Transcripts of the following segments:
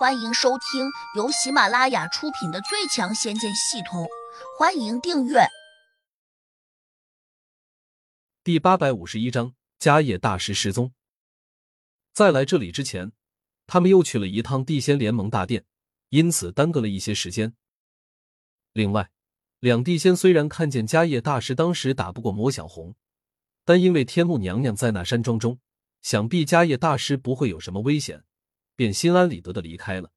欢迎收听由喜马拉雅出品的《最强仙剑系统》，欢迎订阅。第八百五十一章：迦叶大师失踪。在来这里之前，他们又去了一趟地仙联盟大殿，因此耽搁了一些时间。另外，两地仙虽然看见迦叶大师当时打不过魔小红，但因为天目娘娘在那山庄中，想必迦叶大师不会有什么危险。便心安理得的离开了。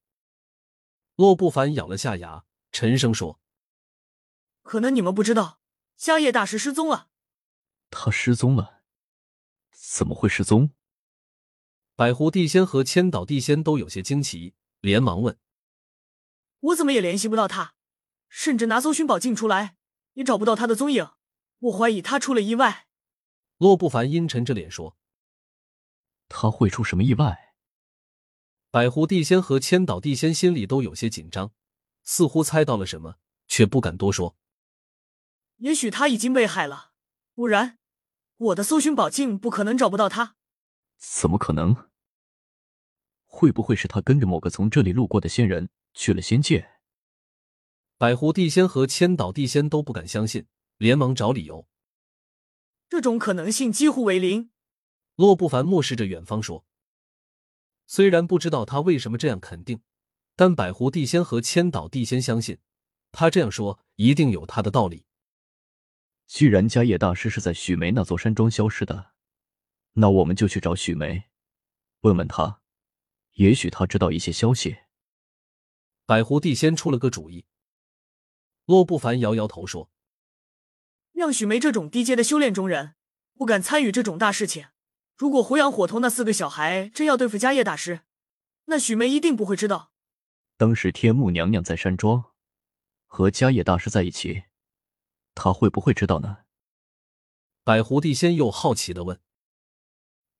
洛不凡咬了下牙，沉声说：“可能你们不知道，迦叶大师失踪了。他失踪了？怎么会失踪？”百狐地仙和千岛地仙都有些惊奇，连忙问：“我怎么也联系不到他？甚至拿搜寻宝镜出来，也找不到他的踪影。我怀疑他出了意外。”洛不凡阴沉着脸说：“他会出什么意外？”百狐地仙和千岛地仙心里都有些紧张，似乎猜到了什么，却不敢多说。也许他已经被害了，不然我的搜寻宝镜不可能找不到他。怎么可能？会不会是他跟着某个从这里路过的仙人去了仙界？百狐地仙和千岛地仙都不敢相信，连忙找理由。这种可能性几乎为零。洛不凡漠视着远方说。虽然不知道他为什么这样肯定，但百狐地仙和千岛地仙相信他这样说一定有他的道理。既然迦叶大师是在许梅那座山庄消失的，那我们就去找许梅，问问他，也许他知道一些消息。百狐地仙出了个主意。洛不凡摇摇头说：“让许梅这种低阶的修炼中人不敢参与这种大事情。”如果胡杨伙头那四个小孩真要对付迦叶大师，那许梅一定不会知道。当时天目娘娘在山庄和迦叶大师在一起，她会不会知道呢？百狐帝仙又好奇的问：“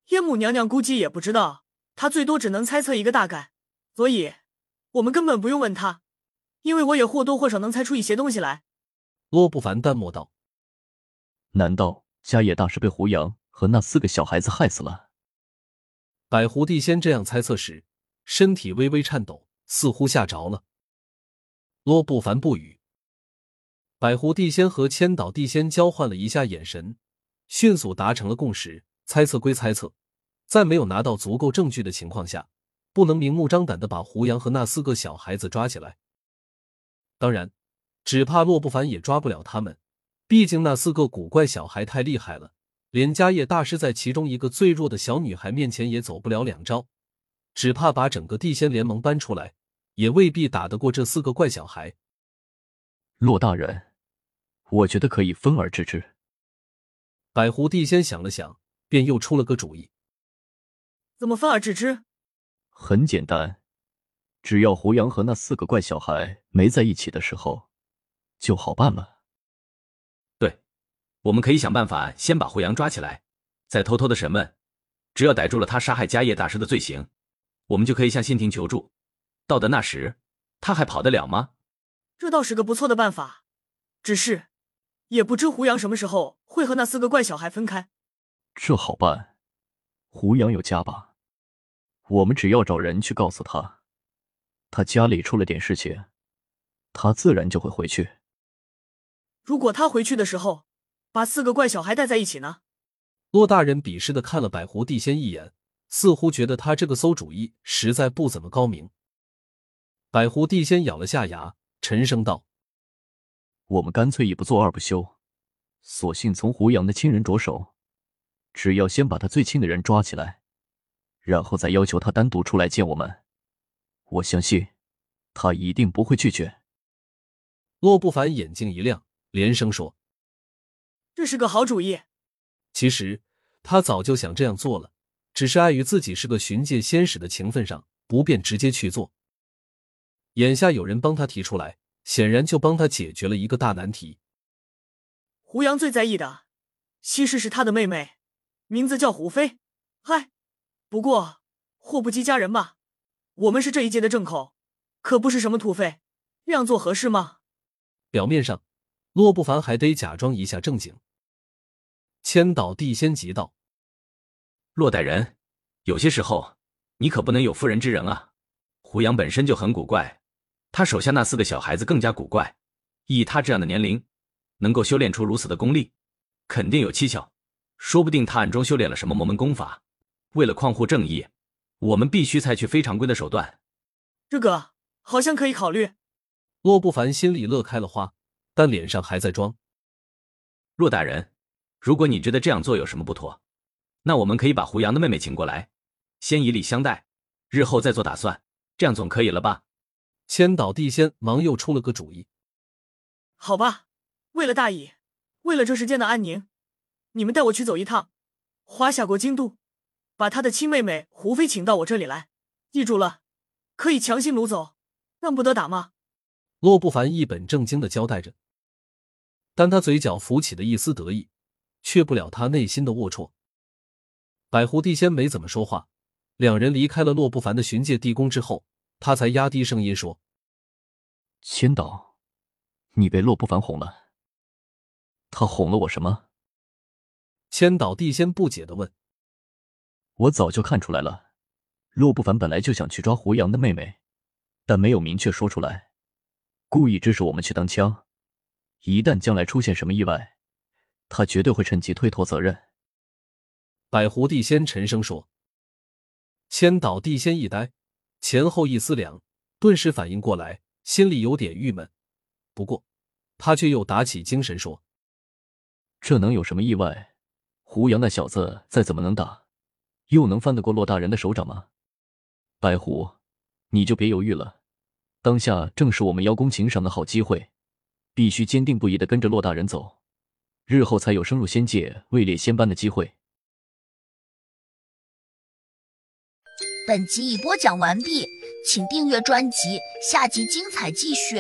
天母娘娘估计也不知道，她最多只能猜测一个大概，所以我们根本不用问她，因为我也或多或少能猜出一些东西来。”洛不凡淡漠道：“难道迦叶大师被胡杨？”和那四个小孩子害死了。百狐地仙这样猜测时，身体微微颤抖，似乎吓着了。洛不凡不语。百狐地仙和千岛地仙交换了一下眼神，迅速达成了共识。猜测归猜测，在没有拿到足够证据的情况下，不能明目张胆的把胡杨和那四个小孩子抓起来。当然，只怕洛不凡也抓不了他们，毕竟那四个古怪小孩太厉害了。连迦叶大师在其中一个最弱的小女孩面前也走不了两招，只怕把整个地仙联盟搬出来，也未必打得过这四个怪小孩。骆大人，我觉得可以分而治之。百狐地仙想了想，便又出了个主意：怎么分而治之？很简单，只要胡杨和那四个怪小孩没在一起的时候，就好办了。我们可以想办法先把胡杨抓起来，再偷偷的审问。只要逮住了他杀害家业大师的罪行，我们就可以向信庭求助。到的那时，他还跑得了吗？这倒是个不错的办法。只是，也不知胡杨什么时候会和那四个怪小孩分开。这好办，胡杨有家吧？我们只要找人去告诉他，他家里出了点事情，他自然就会回去。如果他回去的时候。把四个怪小孩带在一起呢？骆大人鄙视的看了百狐地仙一眼，似乎觉得他这个馊主意实在不怎么高明。百狐地仙咬了下牙，沉声道：“我们干脆一不做二不休，索性从胡杨的亲人着手，只要先把他最亲的人抓起来，然后再要求他单独出来见我们，我相信他一定不会拒绝。”洛不凡眼睛一亮，连声说。这是个好主意。其实他早就想这样做了，只是碍于自己是个巡界仙使的情分上，不便直接去做。眼下有人帮他提出来，显然就帮他解决了一个大难题。胡杨最在意的，其实是他的妹妹，名字叫胡飞。嗨，不过祸不及家人吧？我们是这一届的正口，可不是什么土匪，这样做合适吗？表面上。洛不凡还得假装一下正经。千岛地仙急道：“洛大人，有些时候你可不能有妇人之仁啊！胡杨本身就很古怪，他手下那四个小孩子更加古怪。以他这样的年龄，能够修炼出如此的功力，肯定有蹊跷。说不定他暗中修炼了什么魔门功法。为了匡护正义，我们必须采取非常规的手段。这个好像可以考虑。洛不凡心里乐开了花，但脸上还在装。骆大人，如果你觉得这样做有什么不妥，那我们可以把胡杨的妹妹请过来，先以礼相待，日后再做打算。这样总可以了吧？千岛地仙忙又出了个主意。好吧，为了大义，为了这世间的安宁。你们带我去走一趟，华夏国京都，把他的亲妹妹胡飞请到我这里来。记住了，可以强行掳走，但不得打骂。洛不凡一本正经的交代着，但他嘴角浮起的一丝得意，却不了他内心的龌龊。百狐帝仙没怎么说话，两人离开了洛不凡的巡界地宫之后，他才压低声音说：“千岛，你被洛不凡哄了。他哄了我什么？”千岛地仙不解的问：“我早就看出来了，洛不凡本来就想去抓胡杨的妹妹，但没有明确说出来，故意指使我们去当枪。一旦将来出现什么意外，他绝对会趁机推脱责任。”百狐地仙沉声说。千岛地仙一呆，前后一思量，顿时反应过来，心里有点郁闷。不过，他却又打起精神说：“这能有什么意外？”胡杨那小子再怎么能打，又能翻得过骆大人的手掌吗？白狐，你就别犹豫了，当下正是我们邀功请赏的好机会，必须坚定不移的跟着洛大人走，日后才有升入仙界位列仙班的机会。本集已播讲完毕，请订阅专辑，下集精彩继续。